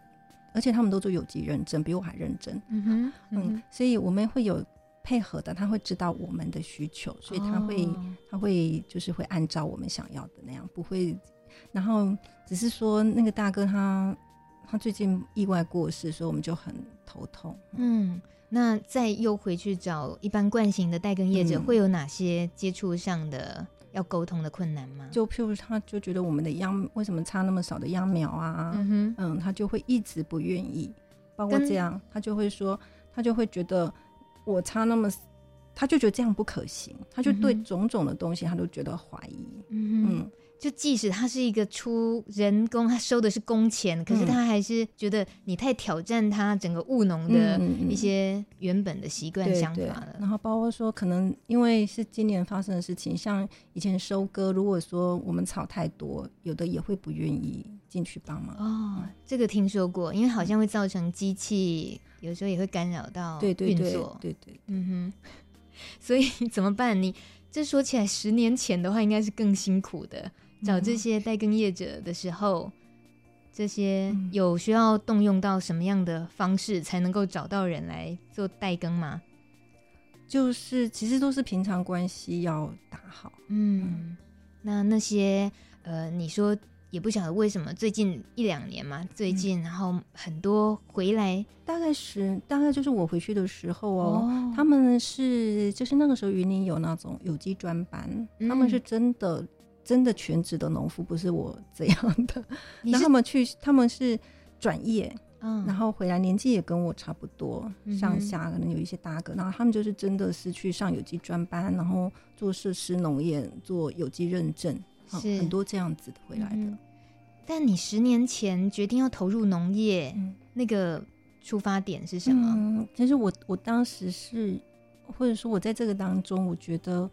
Speaker 4: 而且他们都做有机认证，比我还认真。嗯哼，嗯，嗯，所以我们会有配合的，他会知道我们的需求，所以他会、哦、他会就是会按照我们想要的那样，不会。然后只是说那个大哥他他最近意外过世，所以我们就很头痛。嗯，
Speaker 2: 那再又回去找一般惯行的代耕业者，嗯、会有哪些接触上的？要沟通的困难吗？
Speaker 4: 就譬如他就觉得我们的秧为什么差那么少的秧苗啊？嗯哼，嗯，他就会一直不愿意。包括这样，他就会说，他就会觉得我差那么，他就觉得这样不可行，他就对种种的东西他都觉得怀疑。嗯嗯。
Speaker 2: 就即使他是一个出人工，他收的是工钱，可是他还是觉得你太挑战他整个务农的一些原本的习惯想法了。
Speaker 4: 然后包括说，可能因为是今年发生的事情，像以前收割，如果说我们草太多，有的也会不愿意进去帮忙。
Speaker 2: 哦，这个听说过，因为好像会造成机器有时候也会干扰到运作。对对对，
Speaker 4: 对对，
Speaker 2: 嗯哼。所以怎么办？你这说起来，十年前的话，应该是更辛苦的。找这些代耕业者的时候，这些有需要动用到什么样的方式才能够找到人来做代耕吗？
Speaker 4: 就是其实都是平常关系要打好。
Speaker 2: 嗯，那那些呃，你说也不晓得为什么最近一两年嘛，最近然后很多回来，
Speaker 4: 大概是大概就是我回去的时候哦，哦他们是就是那个时候云林有那种有机专班，嗯、他们是真的。真的全职的农夫不是我这样的，那他们去他们是转业，嗯，然后回来年纪也跟我差不多，嗯、上下可能有一些大哥，然后他们就是真的是去上有机专班，然后做设施农业，做有机认证，是很多这样子的回来的。嗯、
Speaker 2: 但你十年前决定要投入农业，嗯、那个出发点是什么？
Speaker 4: 嗯、其实我我当时是，或者说我在这个当中，我觉得。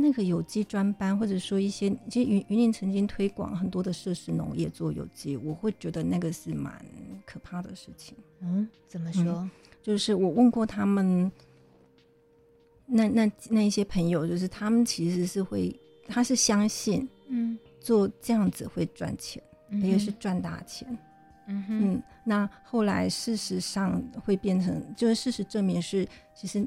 Speaker 4: 那个有机专班，或者说一些，其实云云林曾经推广很多的设施农业做有机，我会觉得那个是蛮可怕的事情。
Speaker 2: 嗯，怎么说？嗯，就是我问过他们，
Speaker 4: 那那那一些朋友，就是他们其实是会，他是相信，嗯，做这样子会赚钱，嗯、也是赚大钱。嗯，那后来事实上会变成，就是事实证明是，其实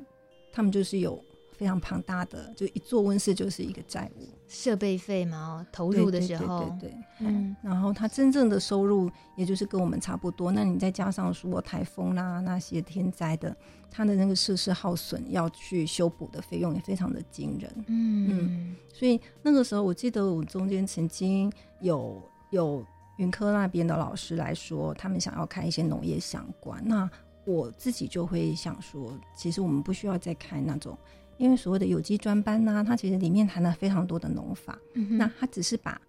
Speaker 4: 他们就是有。非常庞大的，就一座温室就是一个债务，
Speaker 2: 设备费嘛，投入的时候，
Speaker 4: 对对，对，对，嗯，然后他真正的收入也就是跟我们差不多，那你再加上说台风啦那些天灾的，他的那个设施耗损要去修补的费用也非常的惊人，嗯。嗯，所以那个时候我记得我中间曾经有有云科那边的老师来说，他们想要开一些农业相关，那我自己就会想说，其实我们不需要再开那种，因为所谓的有机专班呢、啊，它其实里面含了非常多的农法，嗯、那它只是把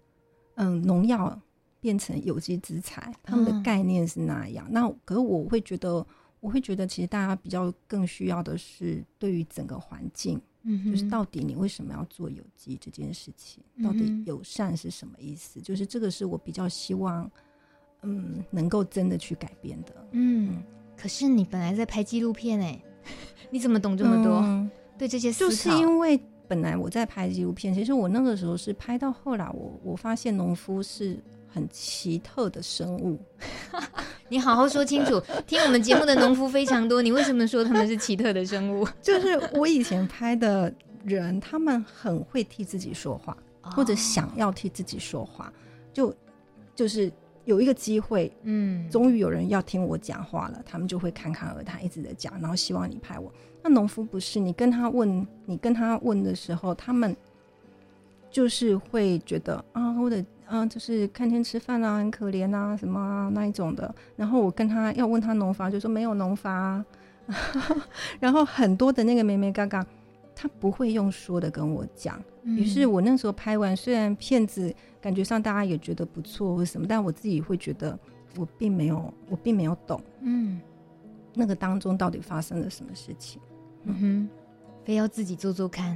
Speaker 4: 嗯农药变成有机资材，他们的概念是那样。嗯、那可是我会觉得，我会觉得其实大家比较更需要的是对于整个环境。嗯，就是到底你为什么要做有机这件事情？到底友善是什么意思？就是这个是我比较希望，嗯，能够真的去改变的。
Speaker 2: 嗯，可是你本来在拍纪录片哎，你怎么懂这么多？嗯、对这些思考，
Speaker 4: 就是因为本来我在拍纪录片，其实我那个时候是拍到后来我，我我发现农夫是。很奇特的生物，
Speaker 2: 你好好说清楚。听我们节目的农夫非常多，你为什么说他们是奇特的生物？
Speaker 4: 就是我以前拍的人，他们很会替自己说话，或者想要替自己说话，就就是有一个机会，嗯，终于有人要听我讲话了，他们就会侃侃而谈，一直在讲，然后希望你拍我。那农夫不是，你跟他问，你跟他问的时候，他们就是会觉得啊，我的。啊，就是看天吃饭啊，很可怜啊，什么啊那一种的。然后我跟他要问他农法，就说没有农法啊。然后很多的那个妹妹嘎嘎，他不会用说的跟我讲。于、嗯、是我那时候拍完，虽然片子感觉上大家也觉得不错或什么，但我自己会觉得我并没有，我并没有懂。嗯，那个当中到底发生了什么事情？
Speaker 2: 嗯哼，非要自己做做看。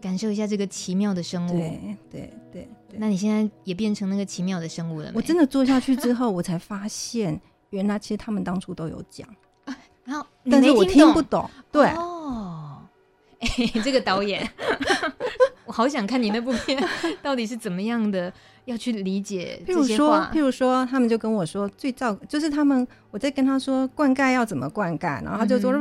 Speaker 2: 感受一下这个奇妙的生物，
Speaker 4: 对对对对。
Speaker 2: 那你现在也变成那个奇妙的生物了？
Speaker 4: 我真的做下去之后，我才发现，原来其实他们当初都有讲，
Speaker 2: 然后
Speaker 4: 但是我听不懂。对
Speaker 2: 哦，哎，这个导演，我好想看你那部片 到底是怎么样的，要去理解这些话。
Speaker 4: 譬如说，譬如说，他们就跟我说，最造就是他们，我在跟他说灌溉要怎么灌溉，然后他就说。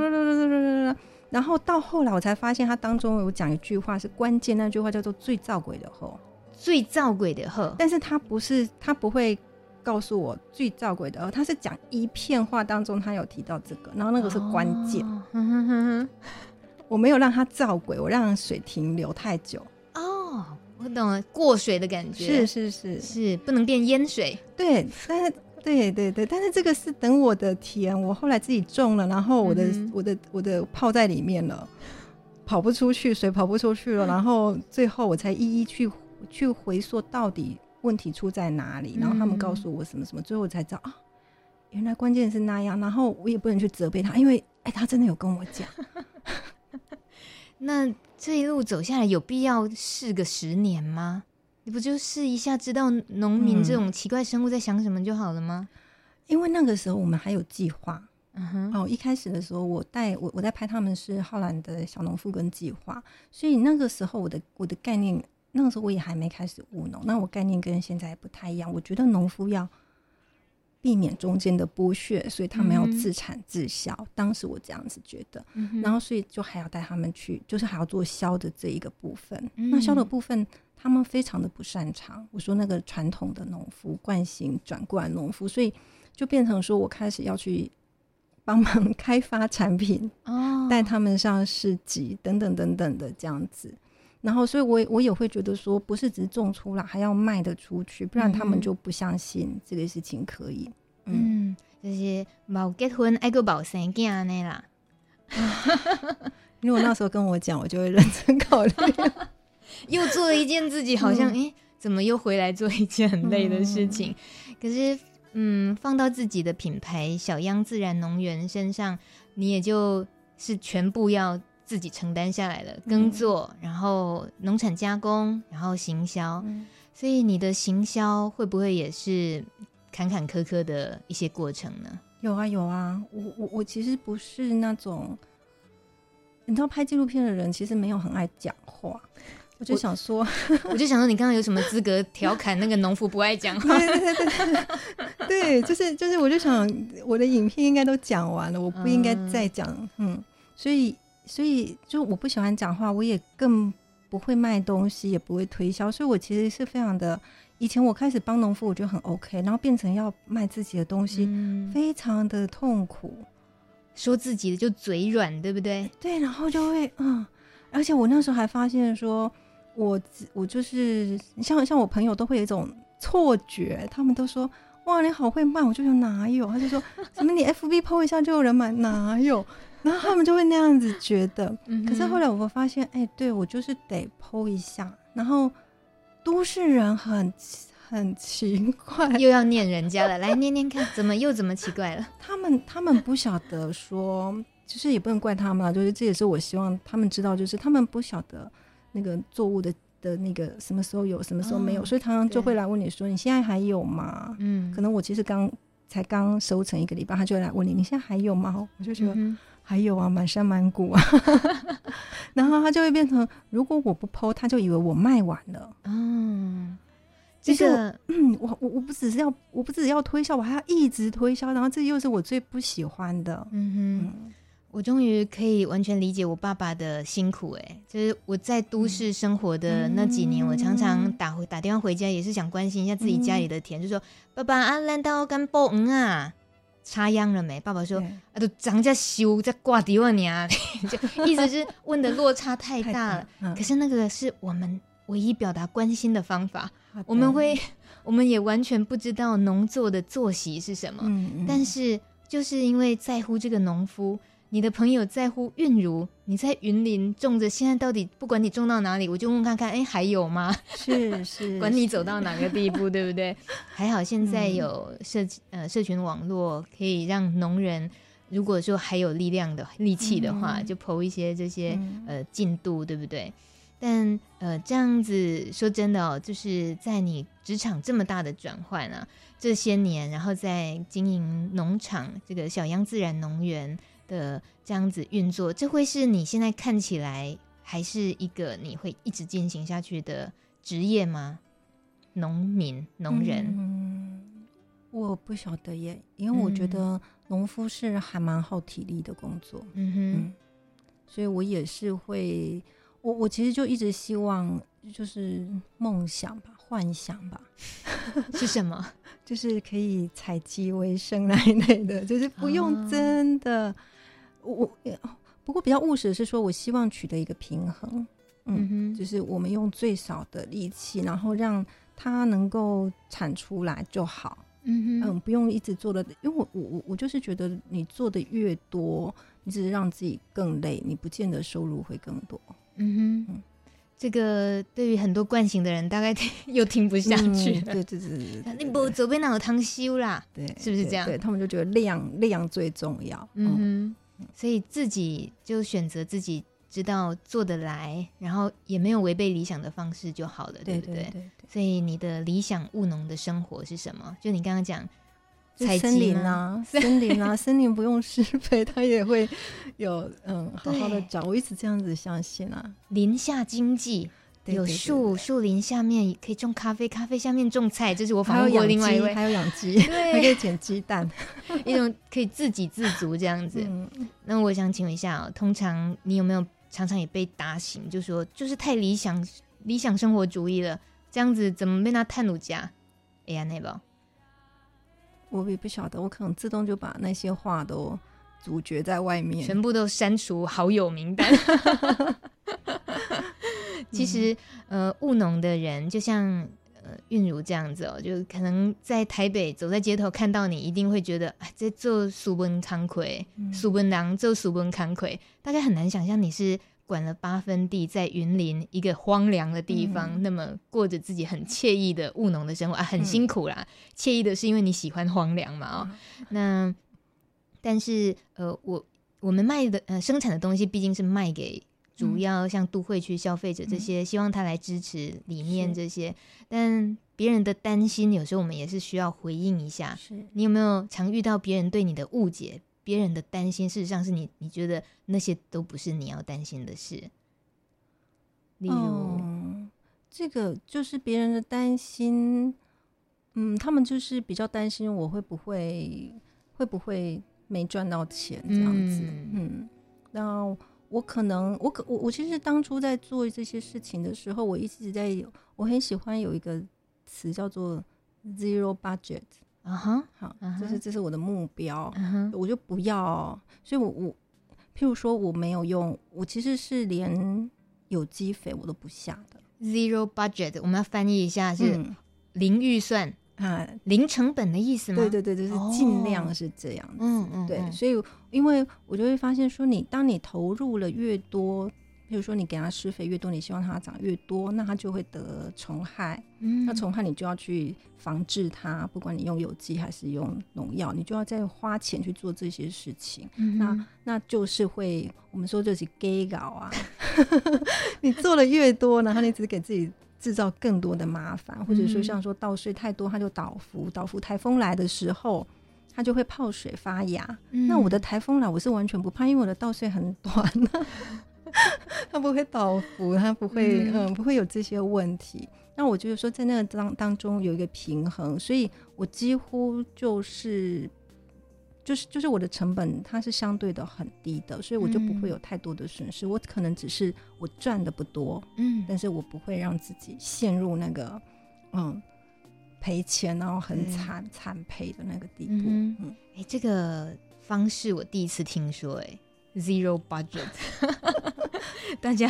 Speaker 4: 然后到后来，我才发现他当中有讲一句话是关键，那句话叫做“最造鬼的后”，
Speaker 2: 最造鬼的后。
Speaker 4: 但是他不是，他不会告诉我最造鬼的哦，他是讲一片话当中他有提到这个，然后那个是关键。哦、我没有让他造鬼，我让水停留太久。
Speaker 2: 哦，我懂了，过水的感觉。
Speaker 4: 是是是
Speaker 2: 是，不能变淹水。
Speaker 4: 对，但是。对对对，但是这个是等我的田，我后来自己种了，然后我的、嗯、我的我的泡在里面了，跑不出去，水跑不出去了，然后最后我才一一去去回溯到底问题出在哪里，然后他们告诉我什么什么，最后我才知道啊，原来关键是那样，然后我也不能去责备他，因为哎，他真的有跟我讲。
Speaker 2: 那这一路走下来，有必要试个十年吗？你不就试一下，知道农民这种奇怪生物在想什么就好了吗？
Speaker 4: 嗯、因为那个时候我们还有计划。嗯哼，哦，一开始的时候我带我我在拍他们是浩然的小农复耕计划，所以那个时候我的我的概念，那个时候我也还没开始务农，那我概念跟现在不太一样。我觉得农夫要避免中间的剥削，所以他们要自产自销。嗯、当时我这样子觉得，然后所以就还要带他们去，就是还要做销的这一个部分。嗯、那销的部分。他们非常的不擅长。我说那个传统的农夫惯性转过来农夫，所以就变成说我开始要去帮忙 开发产品，哦，带他们上市集等等等等的这样子。然后，所以我我也会觉得说，不是只种出来，还要卖得出去，不然他们就不相信这个事情可以。嗯，
Speaker 2: 嗯，就是冇结婚爱个冇生囝呢啦。
Speaker 4: 因为我那时候跟我讲，我就会认真考虑。
Speaker 2: 又做了一件自己好像哎、嗯欸，怎么又回来做一件很累的事情？嗯、可是，嗯，放到自己的品牌小央自然农园身上，你也就是全部要自己承担下来的，耕作，嗯、然后农产加工，然后行销。嗯、所以你的行销会不会也是坎坎坷坷的一些过程呢？
Speaker 4: 有啊，有啊。我我我其实不是那种，你知道，拍纪录片的人其实没有很爱讲话。我就想说，
Speaker 2: 我，我就想说，你刚刚有什么资格调侃那个农夫不爱讲话？
Speaker 4: 对对对对，对，就是就是，我就想，我的影片应该都讲完了，我不应该再讲。嗯，嗯，所以所以就我不喜欢讲话，我也更不会卖东西，也不会推销，所以我其实是非常的。以前我开始帮农夫，我觉得很 OK，然后变成要卖自己的东西，嗯、非常的痛苦。
Speaker 2: 说自己的就嘴软，对不对？
Speaker 4: 对，然后就会嗯，而且我那时候还发现说。我我就是像像我朋友都会有一种错觉，他们都说哇，你好会卖，我就说哪有？他就说怎么你 FB PO 一下就有人买，哪有？然后他们就会那样子觉得。可是后来我发现，哎、欸，对我就是得 PO 一下。然后都市人很很奇怪，
Speaker 2: 又要念人家了，来念念看，怎么又怎么奇怪了？
Speaker 4: 他们他们不晓得说。其实也不能怪他们啊，就是这也是我希望他们知道，就是他们不晓得那个作物的的那个什么时候有，什么时候没有，哦、所以常常就会来问你说：“你现在还有吗？”嗯，可能我其实刚才刚收成一个礼拜，他就会来问你：“你现在还有吗？”我就觉得、嗯、还有啊，满山满谷啊。然后他就会变成，如果我不 po，他就以为我卖完了。嗯，这个，嗯，我我我不只是要，我不只是要推销，我还要一直推销，然后这又是我最不喜欢的。嗯哼。嗯
Speaker 2: 我终于可以完全理解我爸爸的辛苦，哎，就是我在都市生活的那几年，嗯、我常常打回打电话回家，也是想关心一下自己家里的田，嗯、就说：“爸爸啊，难道干爆嗯啊？插秧了没？”爸爸说：“啊，都长家修在挂地万年。”就意思是问的落差太大了。可是那个是我们唯一表达关心的方法。我们会，我们也完全不知道农作的作息是什么，嗯嗯、但是就是因为在乎这个农夫。你的朋友在乎韵如，你在云林种着，现在到底不管你种到哪里，我就问看看，哎、欸，还有吗？
Speaker 4: 是是，
Speaker 2: 管你走到哪个地步，对不对？还好现在有社、嗯、呃社群网络，可以让农人，如果说还有力量的力气的话，嗯、就 po 一些这些、嗯、呃进度，对不对？但呃这样子说真的哦，就是在你职场这么大的转换啊，这些年，然后在经营农场，这个小央自然农园。的这样子运作，这会是你现在看起来还是一个你会一直进行下去的职业吗？农民、农人？嗯，
Speaker 4: 我不晓得耶，因为我觉得农夫是还蛮耗体力的工作。嗯哼，嗯，所以我也是会，我我其实就一直希望，就是梦想吧，幻想吧，
Speaker 2: 是什么？
Speaker 4: 就是可以采集为生那一类的，就是不用真的。哦我不过比较务实的是说，我希望取得一个平衡，嗯，嗯哼，就是我们用最少的力气，然后让它能够产出来就好，嗯哼，嗯，不用一直做的，因为我我我我就是觉得你做的越多，你只是让自己更累，你不见得收入会更多，嗯哼，嗯，
Speaker 2: 这个对于很多惯性的人，大概又听不下去，
Speaker 4: 对对对对对，
Speaker 2: 你不左边那有汤修啦？
Speaker 4: 对，
Speaker 2: 是不是这样？
Speaker 4: 对，他们就觉得量量最重要，嗯哼。
Speaker 2: 所以自己就选择自己知道做得来，然后也没有违背理想的方式就好了，对不对？对对对对。所以你的理想务农的生活是什么？就你刚刚讲，采
Speaker 4: 森林啊，森林啊，森林不用施肥，它也会有嗯好好的长。我一直这样子相信啊，
Speaker 2: 林下经济。有树，树林下面可以种咖啡，咖啡下面种菜，这是我访问过另外一位，
Speaker 4: 还有养鸡，对，还可以捡鸡蛋，
Speaker 2: 一种可以自给自足这样子。嗯、那我想请问一下哦，通常你有没有常常也被打醒，就说就是太理想理想生活主义了，这样子怎么被他探路家？哎呀，那个，
Speaker 4: 我也不晓得，我可能自动就把那些话都阻绝在外面，
Speaker 2: 全部都删除好友名单。其实，呃，务农的人就像呃韵如这样子哦，就可能在台北走在街头看到你，一定会觉得啊，这做苏文康魁，苏文郎做苏文康魁，大家很难想象你是管了八分地，在云林一个荒凉的地方，嗯、那么过着自己很惬意的务农的生活。啊，很辛苦啦。惬、嗯、意的是因为你喜欢荒凉嘛，哦，嗯、那但是呃，我我们卖的呃生产的东西毕竟是卖给。主要像都会区消费者这些，希望他来支持理念这些，但别人的担心有时候我们也是需要回应一下。是你有没有常遇到别人对你的误解？别人的担心，事实上是你你觉得那些都不是你要担心的事。例如，嗯，
Speaker 4: 这个就是别人的担心，嗯，他们就是比较担心我会不会会不会没赚到钱这样子，嗯，嗯，然后。我可能，我可我我其实当初在做这些事情的时候，我一直在有，我很喜欢有一个词叫做 zero budget，啊哈、uh，huh, 好，这、uh huh. 是这是我的目标，uh huh. 我就不要，所以我我，譬如说我没有用，我其实是连有机肥我都不下的
Speaker 2: zero budget，我们要翻译一下是零预算
Speaker 4: 啊，
Speaker 2: 零成本的意思吗？
Speaker 4: 对对对，就是尽量是这样子。
Speaker 2: 哦、嗯嗯，
Speaker 4: 对，所以因为我就会发现说，你当你投入了越多。比如说，你给它施肥越多，你希望它长越多，那它就会得虫害。嗯，那虫害你就要去防治它，不管你用有机还是用农药，你就要再花钱去做这些事情。嗯、那那就是会，我们说就是 gay 搞啊。你做的越多，然后你只是给自己制造更多的麻烦，或者说像说稻穗太多，它就倒伏，倒伏台风来的时候，它就会泡水发芽。嗯、那我的台风来，我是完全不怕，因为我的稻穗很短。它不会倒伏，它不会，嗯，不会有这些问题。那我就是说，在那个当当中有一个平衡，所以我几乎就是，就是，就是我的成本它是相对的很低的，所以我就不会有太多的损失。我可能只是我赚的不多，嗯，但是我不会让自己陷入那个，嗯，赔钱然后很惨惨赔的那个地步。嗯，
Speaker 2: 哎、欸，这个方式我第一次听说、欸，哎。Zero budget，大家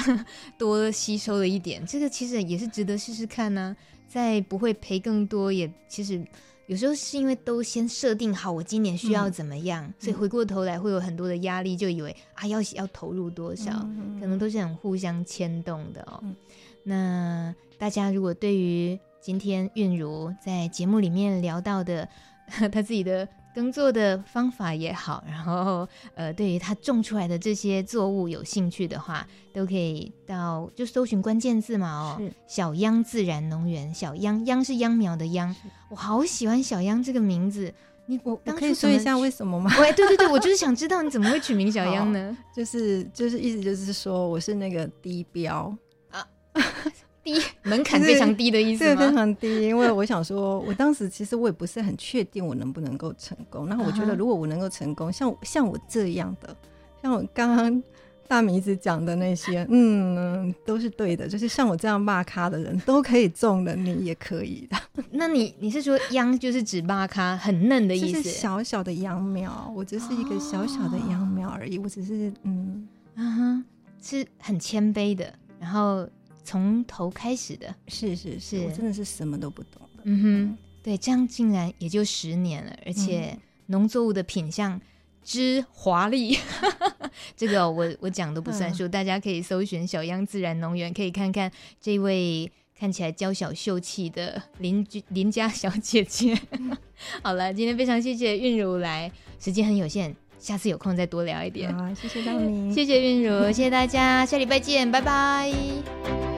Speaker 2: 多吸收了一点，这个其实也是值得试试看呢、啊。在不会赔更多，也其实有时候是因为都先设定好我今年需要怎么样，嗯、所以回过头来会有很多的压力，就以为啊要要投入多少，嗯、可能都是很互相牵动的哦。嗯、那大家如果对于今天韵如在节目里面聊到的 他自己的。耕作的方法也好，然后呃，对于他种出来的这些作物有兴趣的话，都可以到就搜寻关键字嘛哦，是小秧自然农园，小秧秧是秧苗的秧，我好喜欢小秧这个名字。你我我
Speaker 4: 可以说一下为什么吗？
Speaker 2: 喂，对对对，我就是想知道你怎么会取名小秧呢？
Speaker 4: 就是就是意思就是说我是那个低标啊。
Speaker 2: 低 门槛非常低的意思吗？
Speaker 4: 对，非常低。因为我想说，我当时其实我也不是很确定我能不能够成功。然后我觉得，如果我能够成功，像像我这样的，像我刚刚大米子讲的那些，嗯，都是对的。就是像我这样骂咖的人都可以中的，你也可以的。
Speaker 2: 那你你是说秧就是指骂咖很嫩的意思？
Speaker 4: 是小小的秧苗，我只是一个小小的秧苗而已。我只是嗯
Speaker 2: 嗯哼，是很谦卑的，然后。从头开始的，
Speaker 4: 是是是，我真的是什么都不懂的。
Speaker 2: 嗯哼，对，这样竟然也就十年了，而且农作物的品相之华丽，这个我我讲都不算数，大家可以搜寻小央自然农园，可以看看这位看起来娇小秀气的邻居邻家小姐姐。好了，今天非常谢谢韵如来，时间很有限，下次有空再多聊一点。
Speaker 4: 好，谢谢大明，
Speaker 2: 谢谢韵如，谢谢大家，下礼拜见，拜拜。